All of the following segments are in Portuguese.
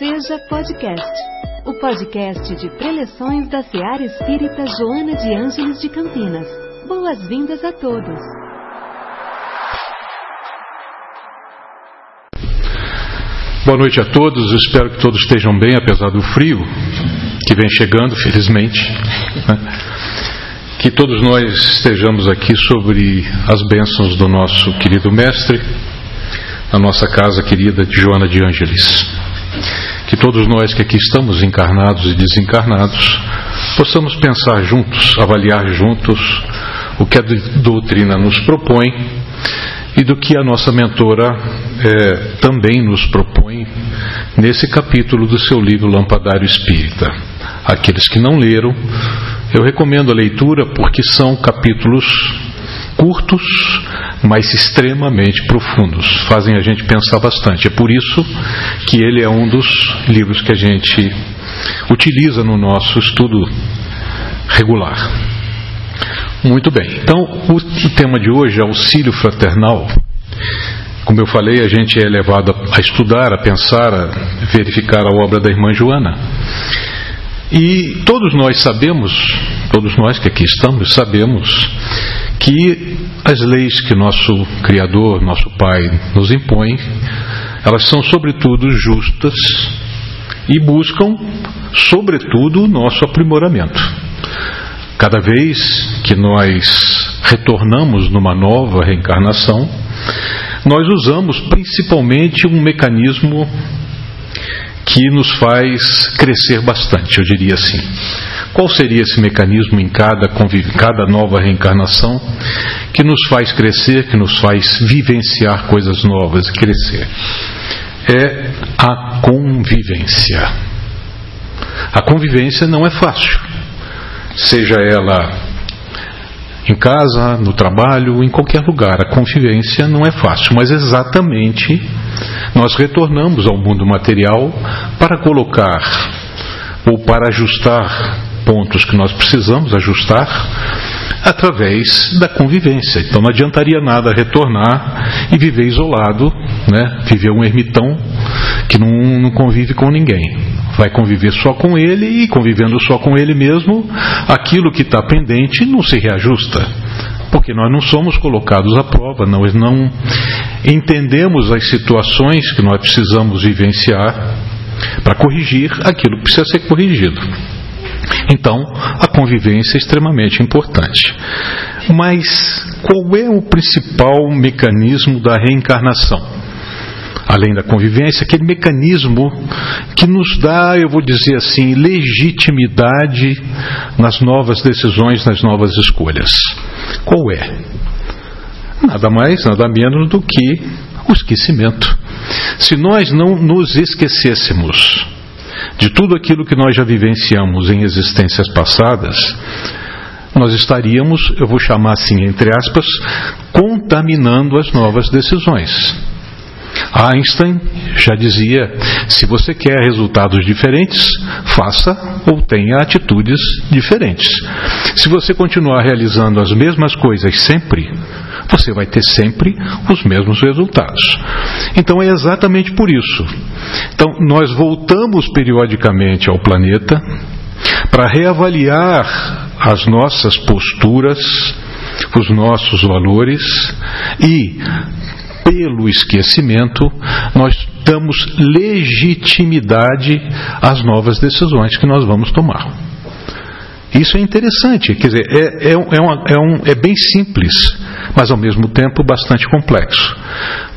Seja Podcast, o podcast de preleções da Seara Espírita Joana de Ângeles de Campinas. Boas-vindas a todos. Boa noite a todos, espero que todos estejam bem, apesar do frio que vem chegando, felizmente. Né? Que todos nós estejamos aqui sobre as bênçãos do nosso querido Mestre, na nossa casa querida de Joana de Ângeles. Que todos nós que aqui estamos encarnados e desencarnados possamos pensar juntos, avaliar juntos o que a doutrina nos propõe e do que a nossa mentora é, também nos propõe nesse capítulo do seu livro Lampadário Espírita. Aqueles que não leram, eu recomendo a leitura porque são capítulos curtos, mas extremamente profundos. Fazem a gente pensar bastante. É por isso que ele é um dos livros que a gente utiliza no nosso estudo regular. Muito bem. Então, o tema de hoje é auxílio fraternal. Como eu falei, a gente é levado a estudar, a pensar, a verificar a obra da irmã Joana. E todos nós sabemos, todos nós que aqui estamos, sabemos que as leis que nosso Criador, nosso Pai, nos impõe, elas são sobretudo justas e buscam, sobretudo, o nosso aprimoramento. Cada vez que nós retornamos numa nova reencarnação, nós usamos principalmente um mecanismo que nos faz crescer bastante, eu diria assim. Qual seria esse mecanismo em cada, cada nova reencarnação que nos faz crescer, que nos faz vivenciar coisas novas e crescer? É a convivência. A convivência não é fácil, seja ela em casa, no trabalho, em qualquer lugar. A convivência não é fácil, mas exatamente nós retornamos ao mundo material para colocar ou para ajustar pontos que nós precisamos ajustar através da convivência. Então não adiantaria nada retornar e viver isolado, né? viver um ermitão que não, não convive com ninguém. Vai conviver só com ele e convivendo só com ele mesmo, aquilo que está pendente não se reajusta. Porque nós não somos colocados à prova, nós não entendemos as situações que nós precisamos vivenciar para corrigir aquilo que precisa ser corrigido. Então, a convivência é extremamente importante. Mas qual é o principal mecanismo da reencarnação? Além da convivência, aquele mecanismo que nos dá, eu vou dizer assim, legitimidade nas novas decisões, nas novas escolhas. Qual é? Nada mais, nada menos do que o esquecimento. Se nós não nos esquecêssemos de tudo aquilo que nós já vivenciamos em existências passadas, nós estaríamos, eu vou chamar assim, entre aspas, contaminando as novas decisões. Einstein já dizia: se você quer resultados diferentes, faça ou tenha atitudes diferentes. Se você continuar realizando as mesmas coisas sempre, você vai ter sempre os mesmos resultados. Então é exatamente por isso. Então nós voltamos periodicamente ao planeta para reavaliar as nossas posturas, os nossos valores e pelo esquecimento, nós damos legitimidade às novas decisões que nós vamos tomar. Isso é interessante, quer dizer, é, é, é, uma, é, um, é bem simples, mas ao mesmo tempo bastante complexo.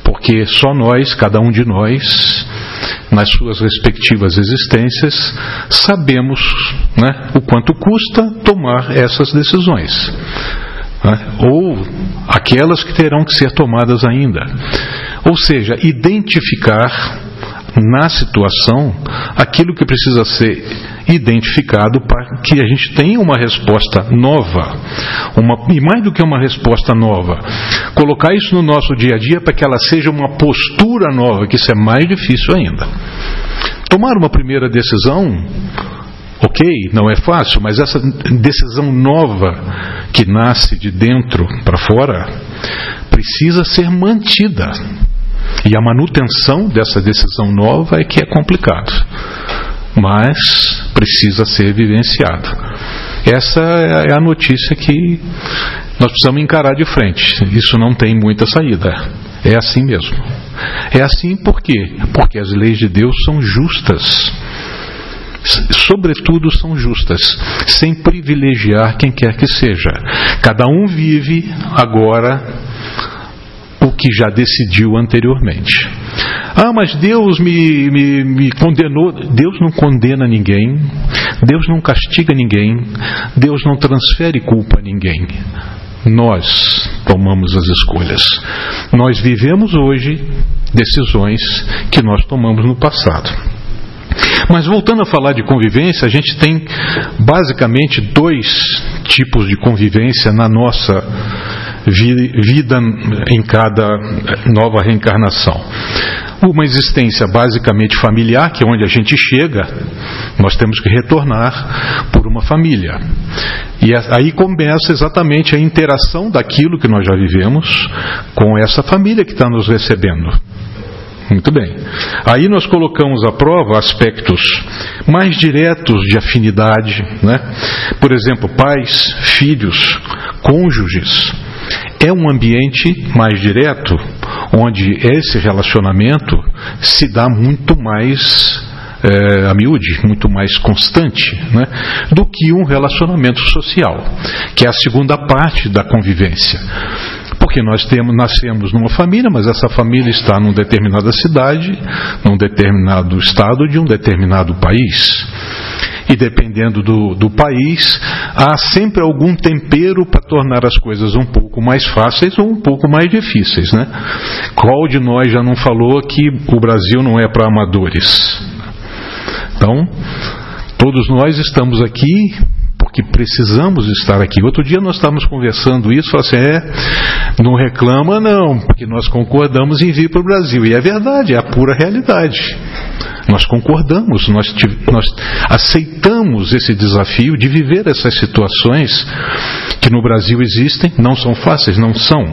Porque só nós, cada um de nós, nas suas respectivas existências, sabemos né, o quanto custa tomar essas decisões. Né, ou aquelas que terão que ser tomadas ainda. Ou seja, identificar na situação aquilo que precisa ser identificado para que a gente tenha uma resposta nova. Uma, e mais do que uma resposta nova, colocar isso no nosso dia a dia para que ela seja uma postura nova, que isso é mais difícil ainda. Tomar uma primeira decisão, ok, não é fácil, mas essa decisão nova que nasce de dentro para fora precisa ser mantida E a manutenção dessa decisão nova é que é complicado, mas precisa ser vivenciado. Essa é a notícia que nós precisamos encarar de frente. Isso não tem muita saída. É assim mesmo. É assim por quê? Porque as leis de Deus são justas. Sobretudo são justas, sem privilegiar quem quer que seja. Cada um vive agora o que já decidiu anteriormente. Ah, mas Deus me, me, me, condenou. Deus não condena ninguém, Deus não castiga ninguém, Deus não transfere culpa a ninguém. Nós tomamos as escolhas. Nós vivemos hoje decisões que nós tomamos no passado. Mas voltando a falar de convivência, a gente tem basicamente dois tipos de convivência na nossa vida em cada nova reencarnação. Uma existência basicamente familiar, que é onde a gente chega, nós temos que retornar por uma família. E aí começa exatamente a interação daquilo que nós já vivemos com essa família que está nos recebendo. Muito bem. Aí nós colocamos à prova aspectos mais diretos de afinidade, né? Por exemplo, pais, filhos, cônjuges. É um ambiente mais direto, onde esse relacionamento se dá muito mais é, a miúde, muito mais constante, né, do que um relacionamento social, que é a segunda parte da convivência. Porque nós temos, nascemos numa família, mas essa família está numa determinada cidade, num determinado estado de um determinado país. E dependendo do, do país, há sempre algum tempero para tornar as coisas um pouco mais fáceis ou um pouco mais difíceis. Né? Qual de nós já não falou que o Brasil não é para amadores? Então, todos nós estamos aqui porque precisamos estar aqui. Outro dia nós estávamos conversando isso, falou assim, é, não reclama não, porque nós concordamos em vir para o Brasil. E é verdade, é a pura realidade. Nós concordamos, nós, nós aceitamos esse desafio de viver essas situações que no Brasil existem, não são fáceis, não são,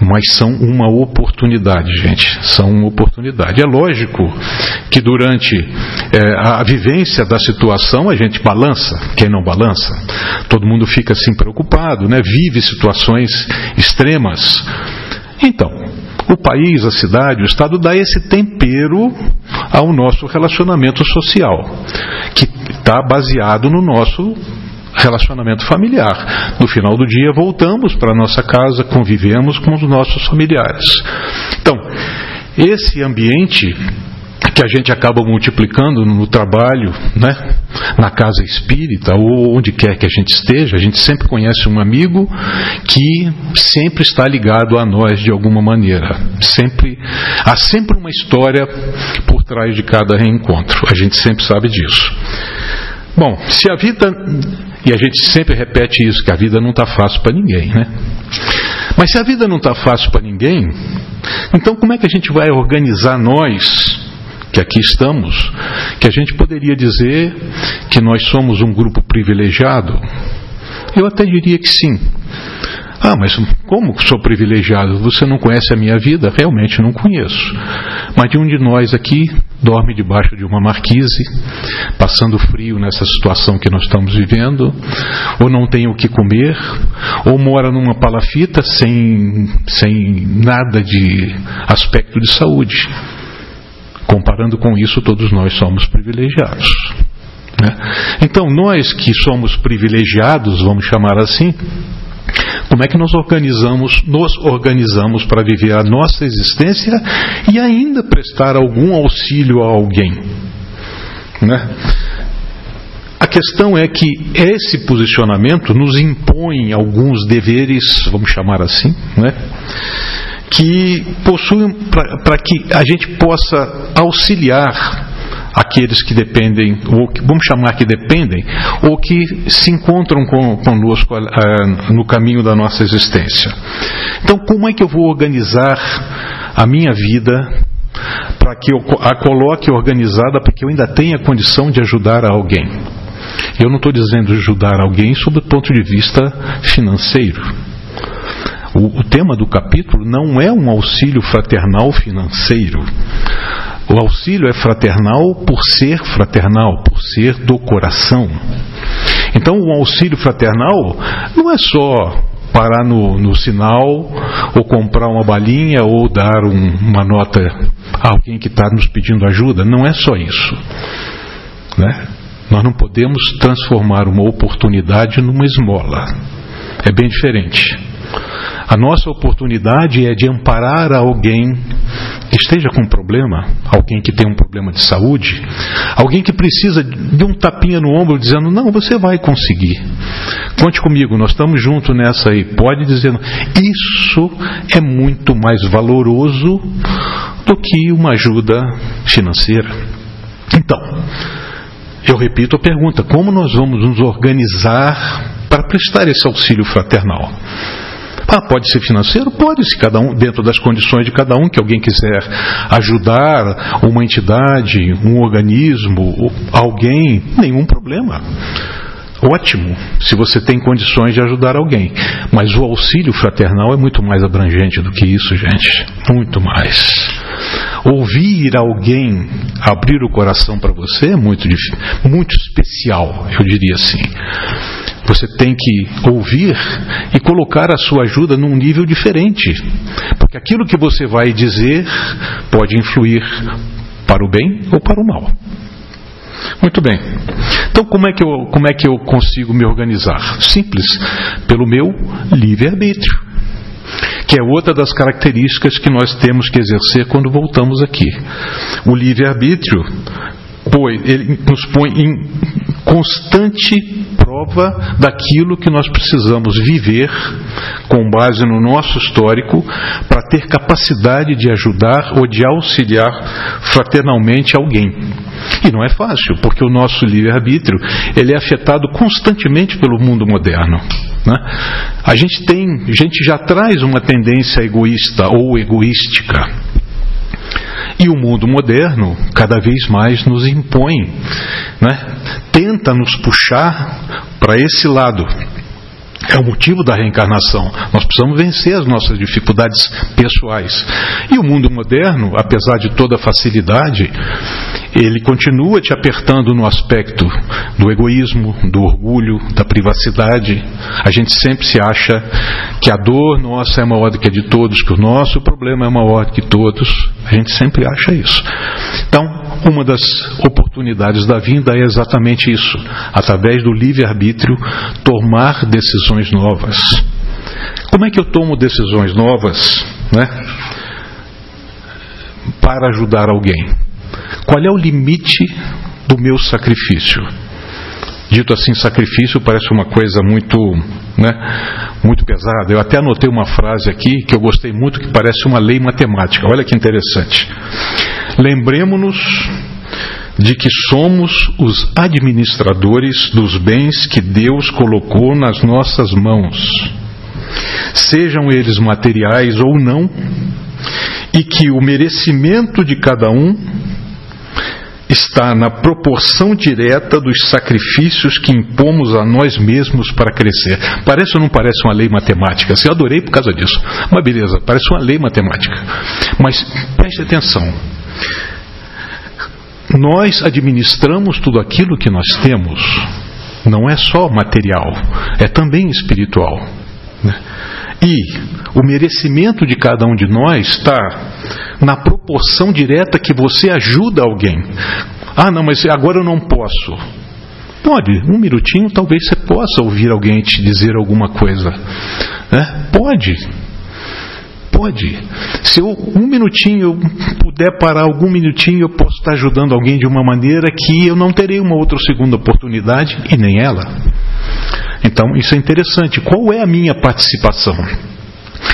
mas são uma oportunidade, gente. São uma oportunidade. É lógico que durante é, a vivência da situação a gente balança, quem não balança? Todo mundo fica assim preocupado, né? vive situações extremas. Então, o país, a cidade, o Estado dá esse tempero ao nosso relacionamento social, que está baseado no nosso relacionamento familiar. No final do dia, voltamos para nossa casa, convivemos com os nossos familiares. Então, esse ambiente que a gente acaba multiplicando no trabalho, né? na casa espírita ou onde quer que a gente esteja, a gente sempre conhece um amigo que sempre está ligado a nós de alguma maneira. Sempre há sempre uma história por trás de cada reencontro. A gente sempre sabe disso. Bom, se a vida e a gente sempre repete isso que a vida não está fácil para ninguém, né? Mas se a vida não está fácil para ninguém, então como é que a gente vai organizar nós que aqui estamos, que a gente poderia dizer que nós somos um grupo privilegiado? Eu até diria que sim. Ah, mas como sou privilegiado? Você não conhece a minha vida? Realmente não conheço. Mas de um de nós aqui dorme debaixo de uma marquise, passando frio nessa situação que nós estamos vivendo, ou não tem o que comer, ou mora numa palafita sem, sem nada de aspecto de saúde. Comparando com isso, todos nós somos privilegiados. Né? Então, nós que somos privilegiados, vamos chamar assim, como é que nós organizamos, nos organizamos para viver a nossa existência e ainda prestar algum auxílio a alguém? Né? A questão é que esse posicionamento nos impõe alguns deveres, vamos chamar assim, né? Que possuem para que a gente possa auxiliar aqueles que dependem, ou que, vamos chamar que dependem, ou que se encontram com, conosco uh, no caminho da nossa existência. Então, como é que eu vou organizar a minha vida para que eu a coloque organizada para que eu ainda tenha condição de ajudar alguém? Eu não estou dizendo ajudar alguém sob o ponto de vista financeiro. O, o, tema do capítulo não é um auxílio fraternal financeiro. O auxílio é fraternal por ser fraternal, por ser do coração. Então, o auxílio fraternal não é só parar no, no sinal, ou comprar uma balinha, ou dar um, uma nota a alguém que está nos pedindo ajuda. Não é só isso. Né? Nós não podemos transformar uma oportunidade numa esmola. É bem diferente. A nossa oportunidade é de amparar alguém que esteja com um problema, alguém que tem um problema de saúde, alguém que precisa de um tapinha no ombro dizendo: Não, você vai conseguir. Conte comigo, nós estamos juntos nessa aí. Pode dizer. Isso é muito mais valoroso do que uma ajuda financeira. Então, eu repito a pergunta: como nós vamos nos organizar para prestar esse auxílio fraternal? Ah, pode ser financeiro? Pode, se cada um, dentro das condições de cada um, que alguém quiser ajudar uma entidade, um organismo, alguém, nenhum problema. Ótimo, se você tem condições de ajudar alguém. Mas o auxílio fraternal é muito mais abrangente do que isso, gente. Muito mais. Ouvir alguém abrir o coração para você é muito, muito especial, eu diria assim. Você tem que ouvir e colocar a sua ajuda num nível diferente. Porque aquilo que você vai dizer pode influir para o bem ou para o mal. Muito bem. Então, como é que eu, como é que eu consigo me organizar? Simples, pelo meu livre-arbítrio, que é outra das características que nós temos que exercer quando voltamos aqui. O livre-arbítrio ele nos põe em constante prova daquilo que nós precisamos viver com base no nosso histórico para ter capacidade de ajudar ou de auxiliar fraternalmente alguém. E não é fácil, porque o nosso livre-arbítrio ele é afetado constantemente pelo mundo moderno. Né? A gente tem, a gente já traz uma tendência egoísta ou egoística. E o mundo moderno cada vez mais nos impõe, né? tenta nos puxar para esse lado. É o motivo da reencarnação. Nós precisamos vencer as nossas dificuldades pessoais. E o mundo moderno, apesar de toda a facilidade, ele continua te apertando no aspecto do egoísmo, do orgulho, da privacidade. A gente sempre se acha que a dor nossa é maior do que a de todos, que o nosso problema é maior do que todos. A gente sempre acha isso. Então, uma das oportunidades da vinda é exatamente isso, através do livre-arbítrio, tomar decisões novas. Como é que eu tomo decisões novas, né? Para ajudar alguém. Qual é o limite do meu sacrifício? Dito assim, sacrifício parece uma coisa muito, né, muito pesada. Eu até anotei uma frase aqui que eu gostei muito, que parece uma lei matemática. Olha que interessante. Lembremos-nos de que somos os administradores dos bens que Deus colocou nas nossas mãos, sejam eles materiais ou não, e que o merecimento de cada um está na proporção direta dos sacrifícios que impomos a nós mesmos para crescer. Parece ou não parece uma lei matemática? Assim, eu adorei por causa disso. Mas beleza, parece uma lei matemática. Mas preste atenção. Nós administramos tudo aquilo que nós temos. Não é só material, é também espiritual. Né? E o merecimento de cada um de nós está na proporção direta que você ajuda alguém. Ah, não, mas agora eu não posso. Pode, um minutinho talvez você possa ouvir alguém te dizer alguma coisa. Né? Pode. Pode. Se eu, um minutinho eu puder parar algum minutinho, eu posso estar ajudando alguém de uma maneira que eu não terei uma outra segunda oportunidade e nem ela. Então, isso é interessante. Qual é a minha participação?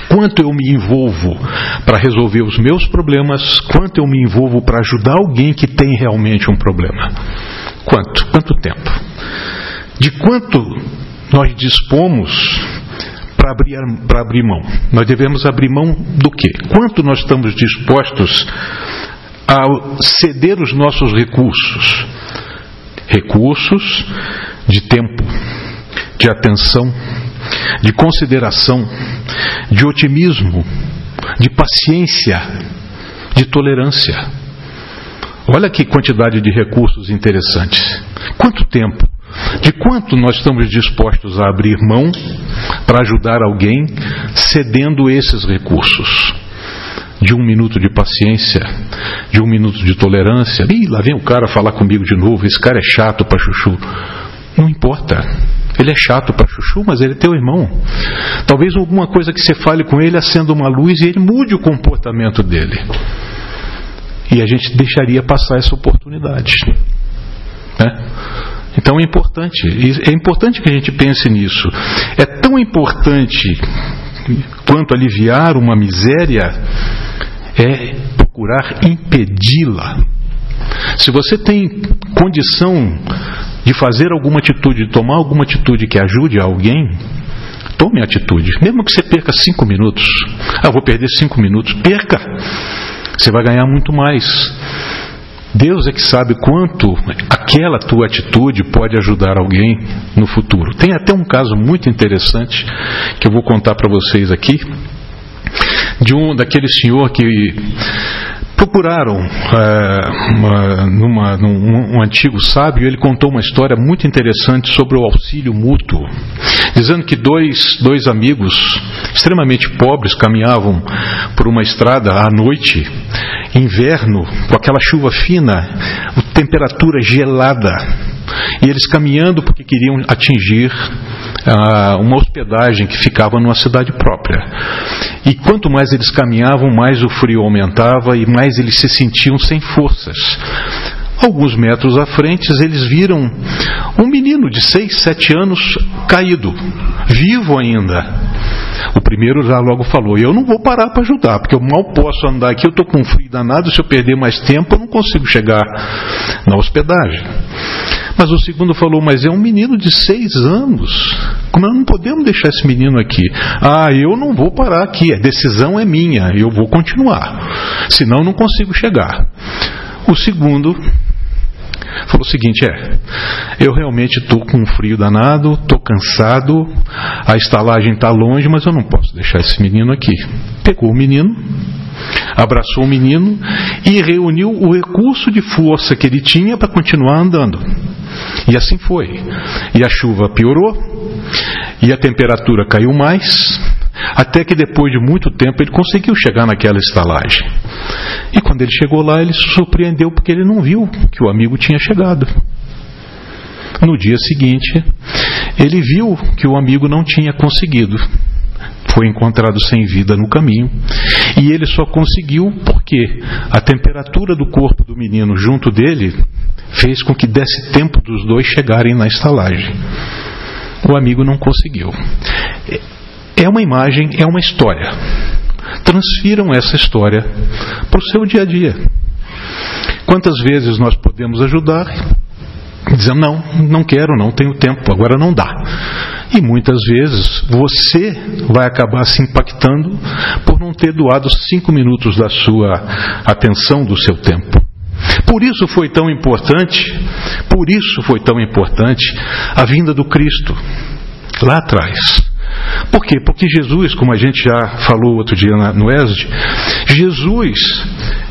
Quanto eu me envolvo para resolver os meus problemas? Quanto eu me envolvo para ajudar alguém que tem realmente um problema? Quanto? Quanto tempo? De quanto nós dispomos para abrir, para abrir mão? Nós devemos abrir mão do quê? Quanto nós estamos dispostos a ceder os nossos recursos? Recursos de tempo, de atenção, de consideração, de otimismo, de paciência, de tolerância. Olha que quantidade de recursos interessantes. Quanto tempo? De quanto nós estamos dispostos a abrir mão para ajudar alguém cedendo esses recursos? De um minuto de paciência, de um minuto de tolerância. Ih, lá vem o cara falar comigo de novo, esse cara é chato para chuchu. Não importa. Ele é chato para chuchu, mas ele é teu irmão. Talvez alguma coisa que você fale com ele acenda uma luz e ele mude o comportamento dele. E a gente deixaria passar essa oportunidade. Né? Então é importante, é importante que a gente pense nisso. É tão importante quanto aliviar uma miséria é procurar impedi-la. Se você tem condição de fazer alguma atitude, de tomar alguma atitude que ajude alguém, tome atitude. Mesmo que você perca cinco minutos. Ah, vou perder cinco minutos. Perca! Você vai ganhar muito mais. Deus é que sabe quanto aquela tua atitude pode ajudar alguém no futuro. Tem até um caso muito interessante que eu vou contar para vocês aqui de um daquele senhor que procuraram é, uma, numa, num um antigo sábio, ele contou uma história muito interessante sobre o auxílio mútuo, dizendo que dois, dois amigos extremamente pobres caminhavam por uma estrada à noite, inverno, com aquela chuva fina, temperatura gelada, e eles caminhando porque queriam atingir uma hospedagem que ficava numa cidade própria. E quanto mais eles caminhavam, mais o frio aumentava e mais eles se sentiam sem forças. Alguns metros à frente, eles viram um menino de seis, sete anos caído, vivo ainda. O primeiro já logo falou: Eu não vou parar para ajudar, porque eu mal posso andar aqui, eu estou com frio danado. Se eu perder mais tempo, eu não consigo chegar na hospedagem. Mas o segundo falou: Mas é um menino de seis anos. Como não podemos deixar esse menino aqui? Ah, eu não vou parar aqui. A decisão é minha. Eu vou continuar. Senão, não consigo chegar. O segundo falou o seguinte: é, eu realmente estou com um frio danado, estou cansado, a estalagem está longe, mas eu não posso deixar esse menino aqui. Pegou o menino, abraçou o menino e reuniu o recurso de força que ele tinha para continuar andando. E assim foi. E a chuva piorou, e a temperatura caiu mais, até que depois de muito tempo ele conseguiu chegar naquela estalagem. E quando ele chegou lá, ele se surpreendeu porque ele não viu que o amigo tinha chegado. No dia seguinte, ele viu que o amigo não tinha conseguido. Foi encontrado sem vida no caminho. E ele só conseguiu porque a temperatura do corpo do menino junto dele fez com que desse tempo dos dois chegarem na estalagem. O amigo não conseguiu. É uma imagem, é uma história. Transfiram essa história para o seu dia a dia. Quantas vezes nós podemos ajudar dizendo não, não quero, não tenho tempo, agora não dá. E muitas vezes você vai acabar se impactando por não ter doado cinco minutos da sua atenção, do seu tempo. Por isso foi tão importante, por isso foi tão importante a vinda do Cristo lá atrás. Por quê? Porque Jesus, como a gente já falou outro dia no ESD, Jesus,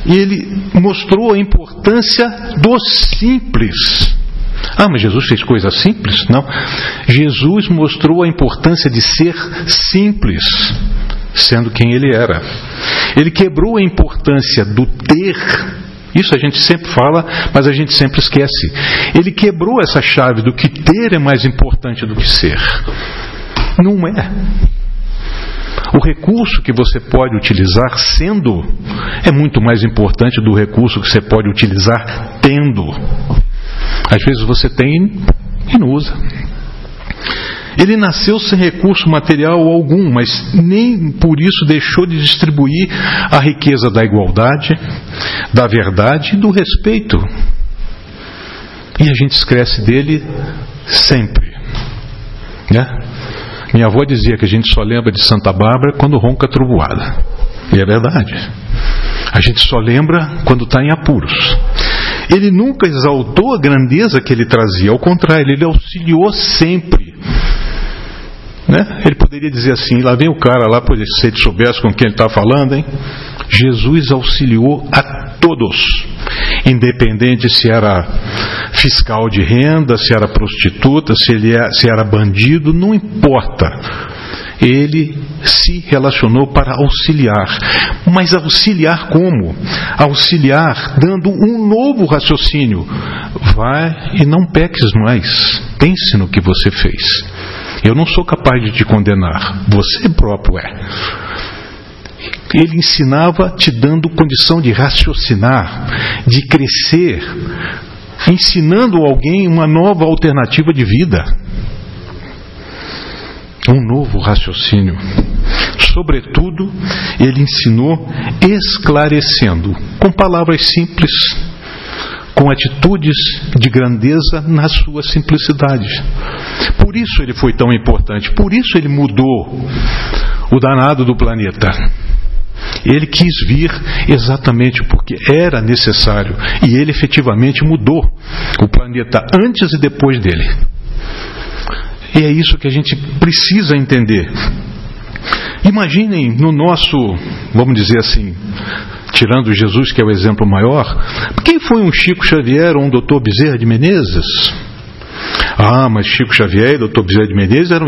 ele mostrou a importância do simples. Ah, mas Jesus fez coisas simples? Não. Jesus mostrou a importância de ser simples, sendo quem ele era. Ele quebrou a importância do ter isso a gente sempre fala, mas a gente sempre esquece. Ele quebrou essa chave do que ter é mais importante do que ser. Não é. O recurso que você pode utilizar sendo é muito mais importante do recurso que você pode utilizar tendo. Às vezes você tem e não usa. Ele nasceu sem recurso material algum, mas nem por isso deixou de distribuir a riqueza da igualdade, da verdade e do respeito. E a gente esquece dele sempre. Né? Minha avó dizia que a gente só lembra de Santa Bárbara quando ronca a trovoada. E é verdade. A gente só lembra quando está em apuros. Ele nunca exaltou a grandeza que ele trazia, ao contrário, ele auxiliou sempre Né? Ele poderia dizer assim: lá vem o cara lá, se ele soubesse com quem ele está falando, hein? Jesus auxiliou a todos, independente se era fiscal de renda, se era prostituta, se, ele é, se era bandido, não importa. Ele se relacionou para auxiliar. Mas auxiliar como? Auxiliar dando um novo raciocínio. Vai e não peques mais. Pense no que você fez. Eu não sou capaz de te condenar, você próprio é. Ele ensinava te dando condição de raciocinar, de crescer, ensinando alguém uma nova alternativa de vida. Um novo raciocínio. Sobretudo, ele ensinou esclarecendo, com palavras simples, com atitudes de grandeza na sua simplicidade. Por isso ele foi tão importante, por isso ele mudou o danado do planeta. Ele quis vir exatamente porque era necessário e ele efetivamente mudou o planeta antes e depois dele. E é isso que a gente precisa entender. Imaginem no nosso, vamos dizer assim, tirando Jesus, que é o exemplo maior, quem foi um Chico Xavier ou um Dr. Bezerra de Menezes? Ah, mas Chico Xavier e Dr. Bezerra de Menezes eram,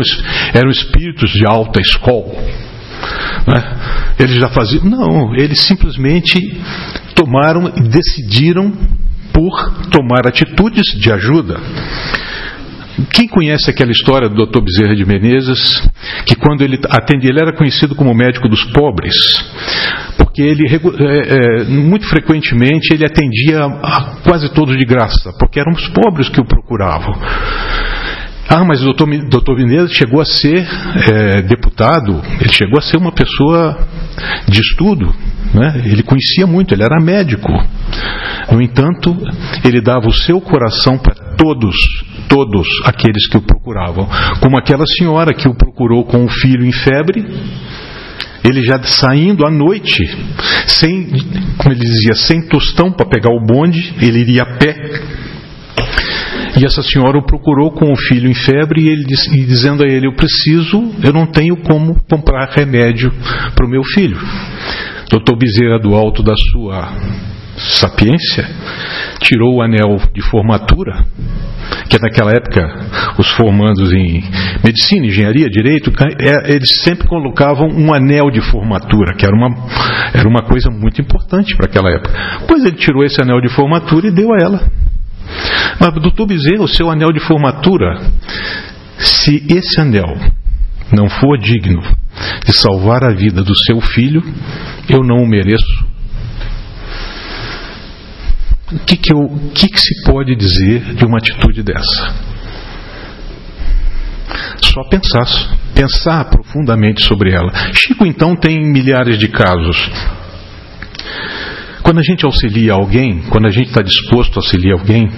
eram espíritos de alta escola. Né? Eles já faziam. Não, eles simplesmente tomaram e decidiram por tomar atitudes de ajuda. Quem conhece aquela história do Dr. Bezerra de Menezes, que quando ele atendia, ele era conhecido como médico dos pobres, porque ele é, é, muito frequentemente ele atendia a quase todos de graça, porque eram os pobres que o procuravam. Ah, mas o doutor, doutor chegou a ser é, deputado, ele chegou a ser uma pessoa de estudo, né? ele conhecia muito, ele era médico. No entanto, ele dava o seu coração para todos, todos aqueles que o procuravam. Como aquela senhora que o procurou com o filho em febre, ele já saindo à noite, sem, como ele dizia, sem tostão para pegar o bonde, ele iria a pé e essa senhora o procurou com o filho em febre e, ele, e dizendo a ele: Eu preciso, eu não tenho como comprar remédio para o meu filho. Doutor Bezerra, do alto da sua sapiência, tirou o anel de formatura, que naquela época os formandos em medicina, engenharia, direito, é, eles sempre colocavam um anel de formatura, que era uma, era uma coisa muito importante para aquela época. Pois ele tirou esse anel de formatura e deu a ela. Mas, doutor Bezerra, o seu anel de formatura, se esse anel não for digno de salvar a vida do seu filho, eu não o mereço. O que, que, eu, que, que se pode dizer de uma atitude dessa? Só pensar, pensar profundamente sobre ela. Chico, então, tem milhares de casos. Quando a gente auxilia alguém, quando a gente está disposto a auxiliar alguém,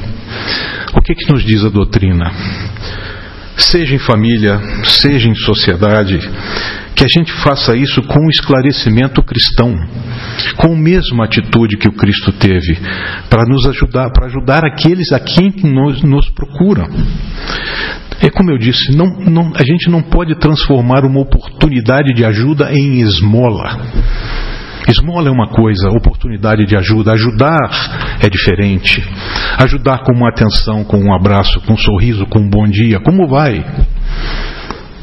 o que, que nos diz a doutrina? Seja em família, seja em sociedade, que a gente faça isso com um esclarecimento cristão, com a mesma atitude que o Cristo teve, para nos ajudar, para ajudar aqueles a quem nos, nos procuram. É como eu disse, não, não, a gente não pode transformar uma oportunidade de ajuda em esmola. Esmola é uma coisa, oportunidade de ajuda. Ajudar é diferente. Ajudar com uma atenção, com um abraço, com um sorriso, com um bom dia. Como vai?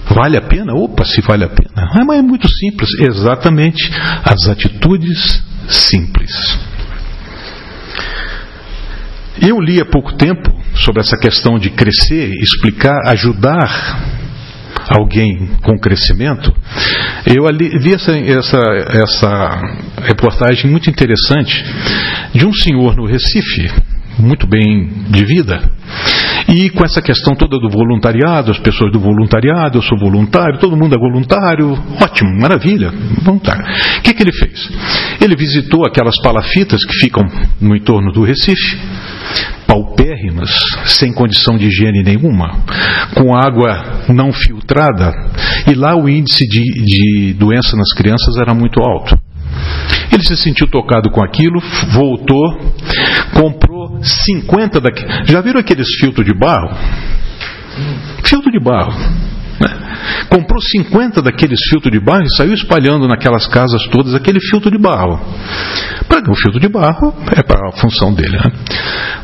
Vale a pena? Opa, se vale a pena. Ah, mas é muito simples. Exatamente as atitudes simples. Eu li há pouco tempo sobre essa questão de crescer, explicar, ajudar alguém com crescimento, eu vi essa, essa, essa reportagem muito interessante de um senhor no Recife, muito bem de vida, e com essa questão toda do voluntariado, as pessoas do voluntariado, eu sou voluntário, todo mundo é voluntário, ótimo, maravilha, voluntário. O que, que ele fez? Ele visitou aquelas palafitas que ficam no entorno do Recife, paupérrimas, sem condição de higiene nenhuma, com água não filtrada, e lá o índice de, de doença nas crianças era muito alto. Ele se sentiu tocado com aquilo, voltou, comprou 50 daqueles. Já viram aqueles filtros de barro? Filtro de barro. Né? comprou 50 daqueles filtros de barro e saiu espalhando naquelas casas todas aquele filtro de barro. Para o filtro de barro é para a função dele. Né?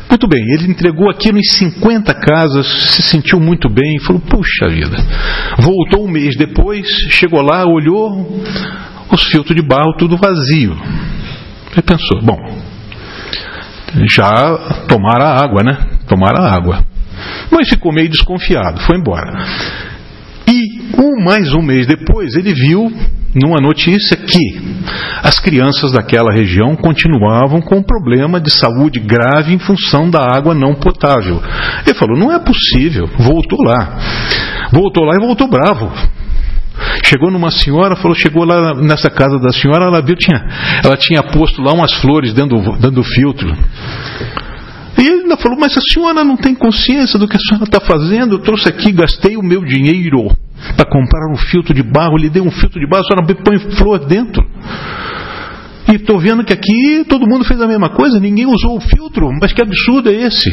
Muito bem, ele entregou aquilo em 50 casas, se sentiu muito bem, falou: puxa vida. Voltou um mês depois, chegou lá, olhou os filtros de barro tudo vazio. Ele pensou: bom, já tomaram a água, né? Tomaram a água. Mas ficou meio desconfiado, foi embora. E um mais um mês depois, ele viu numa notícia que as crianças daquela região continuavam com um problema de saúde grave em função da água não potável. Ele falou: não é possível. Voltou lá. Voltou lá e voltou bravo. Chegou numa senhora, falou, chegou lá nessa casa da senhora, ela viu, tinha, ela tinha posto lá umas flores dentro do, filtro. E ele ainda falou, mas a senhora não tem consciência do que a senhora está fazendo? Eu trouxe aqui, gastei o meu dinheiro para comprar um filtro de barro, lhe dei um filtro de barro, a senhora põe flor dentro. E estou vendo que aqui todo mundo fez a mesma coisa, ninguém usou o filtro, mas que absurdo é esse?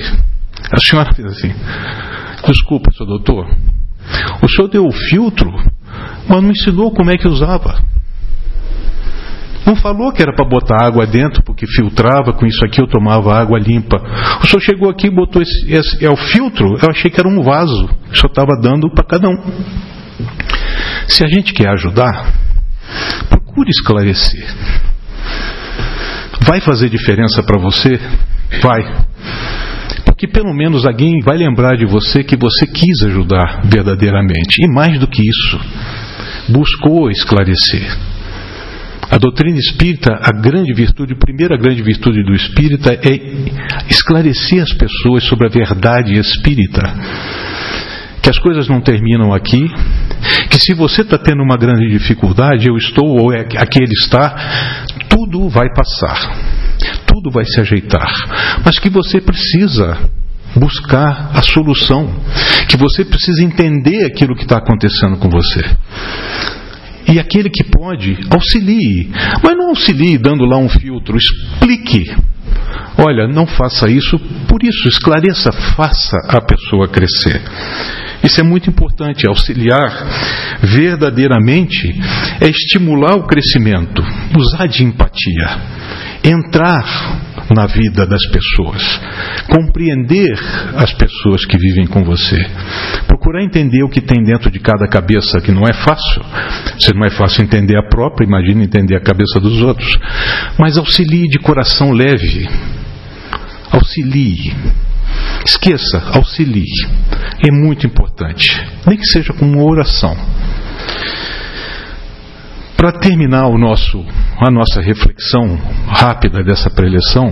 A senhora fez assim, desculpa, senhor doutor, o senhor deu o filtro, mas não ensinou como é que usava. Não falou que era para botar água dentro, porque filtrava, com isso aqui eu tomava água limpa. O senhor chegou aqui e botou esse, esse, é o filtro, eu achei que era um vaso, senhor estava dando para cada um. Se a gente quer ajudar, procure esclarecer. Vai fazer diferença para você? Vai. Porque pelo menos alguém vai lembrar de você que você quis ajudar verdadeiramente. E mais do que isso, buscou esclarecer. A doutrina espírita, a grande virtude, a primeira grande virtude do espírita é esclarecer as pessoas sobre a verdade espírita. Que as coisas não terminam aqui, que se você está tendo uma grande dificuldade, eu estou ou é, aqui ele está, tudo vai passar, tudo vai se ajeitar, mas que você precisa buscar a solução, que você precisa entender aquilo que está acontecendo com você. E aquele que pode, auxilie. Mas não auxilie dando lá um filtro, explique. Olha, não faça isso por isso, esclareça, faça a pessoa crescer. Isso é muito importante. Auxiliar verdadeiramente é estimular o crescimento, usar de empatia, entrar na vida das pessoas, compreender as pessoas que vivem com você, procurar entender o que tem dentro de cada cabeça, que não é fácil. Se não é fácil entender a própria, imagine entender a cabeça dos outros. Mas auxilie de coração leve. Auxilie. Esqueça, auxilie. É muito importante. Nem que seja com uma oração. Para terminar o nosso, a nossa reflexão rápida dessa preleção,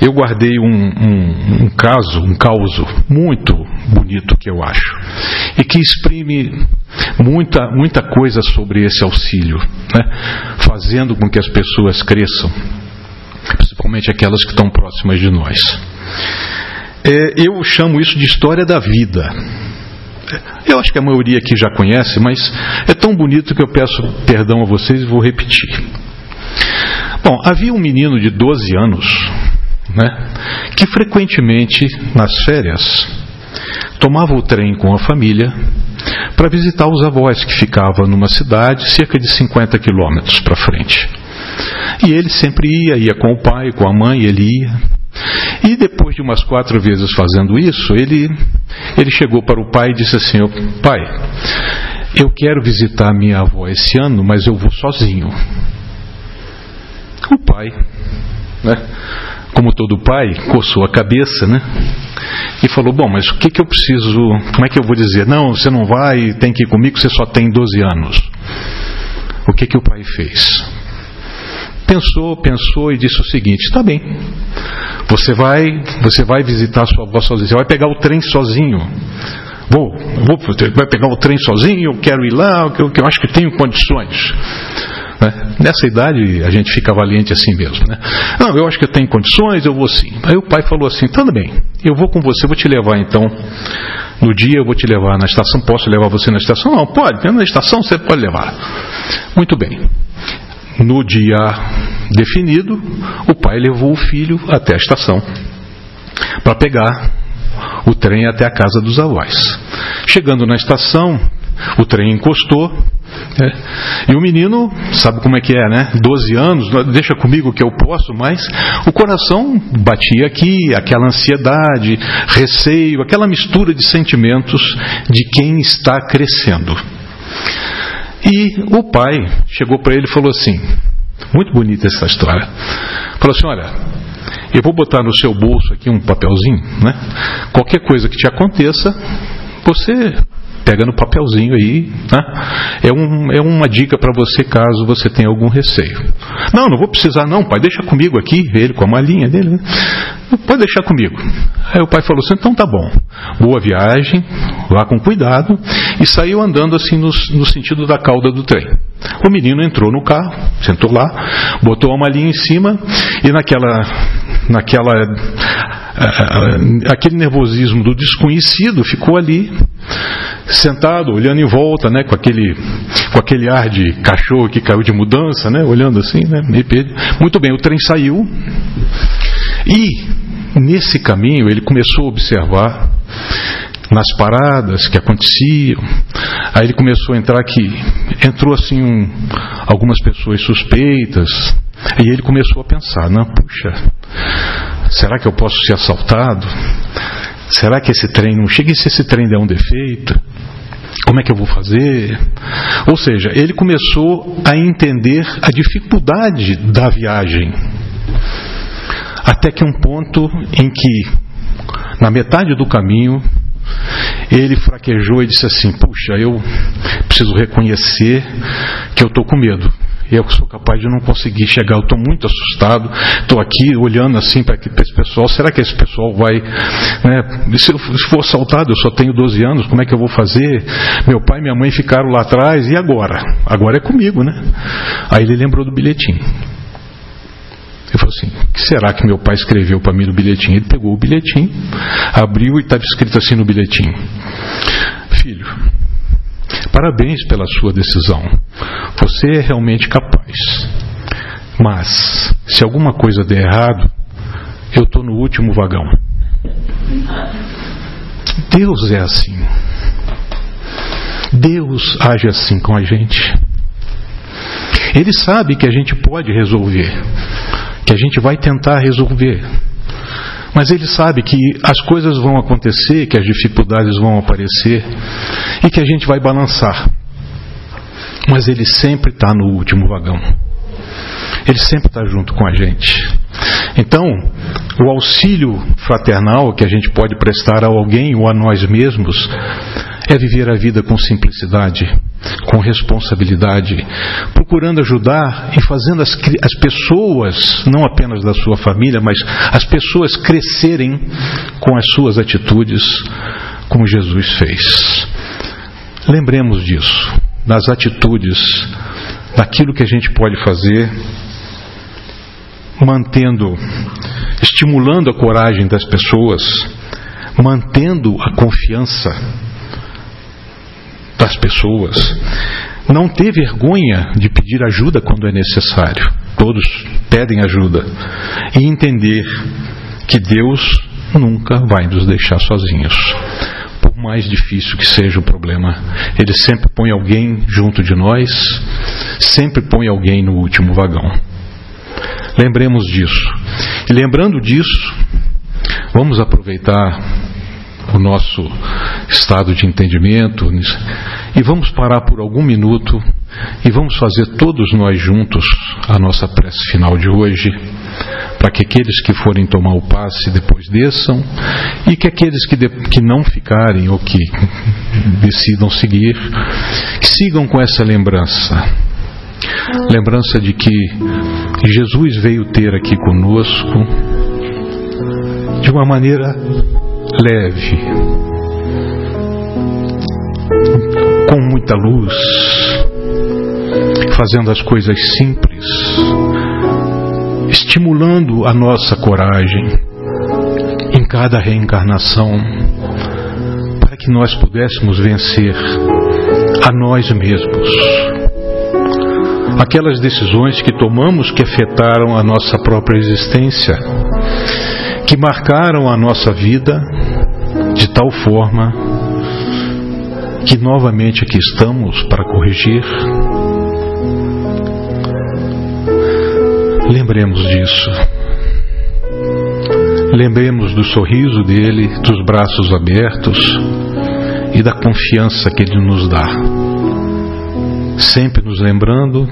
eu guardei um, um, um caso, um caso muito bonito que eu acho, e que exprime muita, muita coisa sobre esse auxílio, né? fazendo com que as pessoas cresçam, principalmente aquelas que estão próximas de nós. É, eu chamo isso de história da vida. Eu acho que a maioria aqui já conhece, mas é tão bonito que eu peço perdão a vocês e vou repetir. Bom, havia um menino de 12 anos, né, que frequentemente, nas férias, tomava o trem com a família para visitar os avós que ficavam numa cidade cerca de 50 quilômetros para frente. E ele sempre ia, ia com o pai, com a mãe, ele ia. E depois de umas quatro vezes fazendo isso, ele, ele chegou para o pai e disse assim: Pai, eu quero visitar minha avó esse ano, mas eu vou sozinho. O pai, né, como todo pai, coçou a cabeça, né? E falou: Bom, mas o que, que eu preciso, como é que eu vou dizer? Não, você não vai, tem que ir comigo, você só tem 12 anos. O que, que o pai fez? Pensou, pensou e disse o seguinte: está bem, você vai, você vai visitar sua avó sozinho, você vai pegar o trem sozinho. Vou, vou, vai pegar o trem sozinho, eu quero ir lá, eu, eu acho que tenho condições. Né? Nessa idade a gente fica valiente assim mesmo. Né? Não, eu acho que eu tenho condições, eu vou sim. Aí o pai falou assim: tudo bem, eu vou com você, vou te levar então. No dia eu vou te levar na estação. Posso levar você na estação? Não, pode. Na estação você pode levar. Muito bem. No dia definido, o pai levou o filho até a estação para pegar o trem até a casa dos avós. Chegando na estação, o trem encostou. Né? E o menino, sabe como é que é, né? 12 anos, deixa comigo que eu posso, mas o coração batia aqui, aquela ansiedade, receio, aquela mistura de sentimentos de quem está crescendo. E o pai chegou para ele e falou assim: muito bonita essa história. Falou assim: olha, eu vou botar no seu bolso aqui um papelzinho, né? Qualquer coisa que te aconteça, você pega no papelzinho aí, né? é, um, é uma dica para você caso você tenha algum receio. Não, não vou precisar não, pai, deixa comigo aqui, ele com a malinha dele, né? pode deixar comigo. Aí o pai falou assim, então tá bom, boa viagem, vá com cuidado, e saiu andando assim no, no sentido da cauda do trem. O menino entrou no carro, sentou lá, botou a malinha em cima, e naquela, naquela aquele nervosismo do desconhecido ficou ali sentado, olhando em volta, né, com aquele, com aquele ar de cachorro que caiu de mudança, né, olhando assim, né, muito bem, o trem saiu. E nesse caminho ele começou a observar nas paradas que aconteciam. Aí ele começou a entrar aqui, entrou assim um, algumas pessoas suspeitas, e ele começou a pensar, não, puxa, será que eu posso ser assaltado? Será que esse trem não chega e se esse trem der um defeito? Como é que eu vou fazer? Ou seja, ele começou a entender a dificuldade da viagem. Até que um ponto em que, na metade do caminho, ele fraquejou e disse assim: Puxa, eu preciso reconhecer que eu estou com medo eu sou capaz de não conseguir chegar, eu estou muito assustado, estou aqui olhando assim para esse pessoal, será que esse pessoal vai, né, se eu for assaltado, eu só tenho 12 anos, como é que eu vou fazer? Meu pai e minha mãe ficaram lá atrás, e agora? Agora é comigo, né? Aí ele lembrou do bilhetinho. Ele falou assim: o que será que meu pai escreveu para mim no bilhetinho? Ele pegou o bilhetinho, abriu e estava escrito assim no bilhetinho: Filho, Parabéns pela sua decisão. Você é realmente capaz. Mas, se alguma coisa der errado, eu estou no último vagão. Deus é assim. Deus age assim com a gente. Ele sabe que a gente pode resolver, que a gente vai tentar resolver. Mas ele sabe que as coisas vão acontecer, que as dificuldades vão aparecer e que a gente vai balançar. Mas ele sempre está no último vagão. Ele sempre está junto com a gente. Então, o auxílio fraternal que a gente pode prestar a alguém ou a nós mesmos é viver a vida com simplicidade, com responsabilidade, procurando ajudar e fazendo as, as pessoas, não apenas da sua família, mas as pessoas crescerem com as suas atitudes, como Jesus fez. Lembremos disso, das atitudes, daquilo que a gente pode fazer, mantendo, estimulando a coragem das pessoas, mantendo a confiança das pessoas. Não ter vergonha de pedir ajuda quando é necessário. Todos pedem ajuda. E entender que Deus nunca vai nos deixar sozinhos. Por mais difícil que seja o problema, Ele sempre põe alguém junto de nós, sempre põe alguém no último vagão. Lembremos disso. E lembrando disso, vamos aproveitar o nosso estado de entendimento e vamos parar por algum minuto e vamos fazer todos nós juntos a nossa prece final de hoje, para que aqueles que forem tomar o passe depois desçam e que aqueles que, de, que não ficarem ou que decidam seguir, sigam com essa lembrança. Lembrança de que Jesus veio ter aqui conosco de uma maneira leve, com muita luz, fazendo as coisas simples, estimulando a nossa coragem em cada reencarnação, para que nós pudéssemos vencer a nós mesmos. Aquelas decisões que tomamos que afetaram a nossa própria existência, que marcaram a nossa vida de tal forma que novamente aqui estamos para corrigir. Lembremos disso. Lembremos do sorriso dele, dos braços abertos e da confiança que ele nos dá. Sempre nos lembrando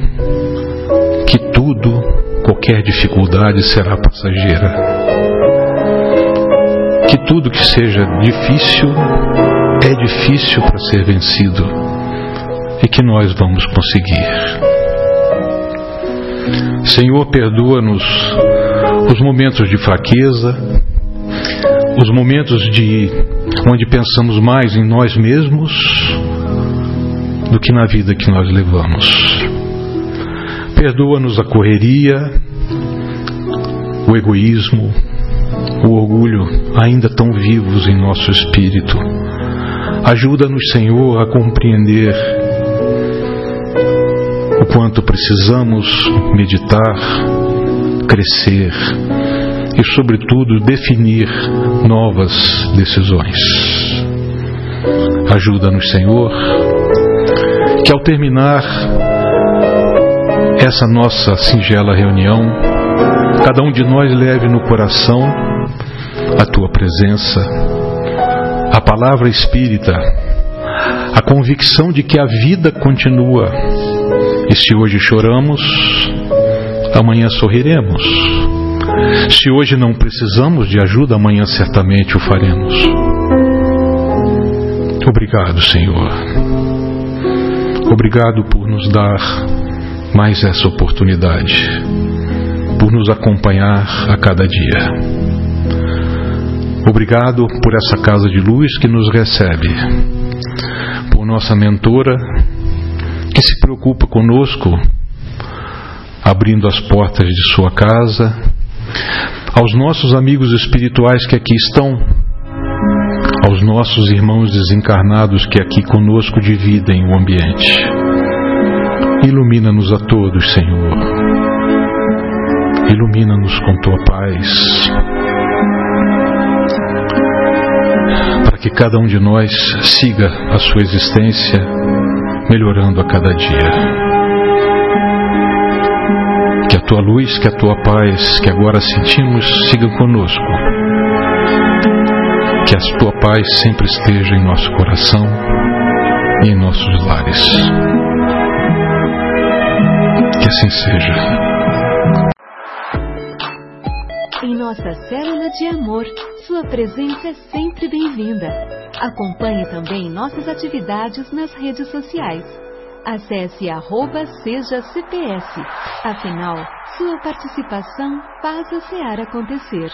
que tudo, qualquer dificuldade será passageira. Que tudo que seja difícil é difícil para ser vencido e que nós vamos conseguir. Senhor, perdoa-nos os momentos de fraqueza, os momentos de onde pensamos mais em nós mesmos do que na vida que nós levamos. Perdoa-nos a correria, o egoísmo, o orgulho ainda tão vivos em nosso espírito. Ajuda-nos, Senhor, a compreender o quanto precisamos meditar, crescer e, sobretudo, definir novas decisões. Ajuda-nos, Senhor, que ao terminar essa nossa singela reunião, cada um de nós leve no coração a tua presença, a palavra espírita, a convicção de que a vida continua e se hoje choramos, amanhã sorriremos. Se hoje não precisamos de ajuda, amanhã certamente o faremos. Obrigado, Senhor. Obrigado por nos dar mais essa oportunidade, por nos acompanhar a cada dia. Obrigado por essa casa de luz que nos recebe, por nossa mentora que se preocupa conosco, abrindo as portas de sua casa, aos nossos amigos espirituais que aqui estão, aos nossos irmãos desencarnados que aqui conosco dividem o ambiente. Ilumina-nos a todos, Senhor. Ilumina-nos com tua paz. Que cada um de nós siga a sua existência melhorando a cada dia. Que a tua luz, que a tua paz, que agora sentimos, siga conosco. Que a tua paz sempre esteja em nosso coração e em nossos lares. Que assim seja. Em nossa célula de amor, sua presença é sempre bem-vinda. Acompanhe também nossas atividades nas redes sociais. Acesse arroba seja CPS. Afinal, sua participação faz a SEAR acontecer.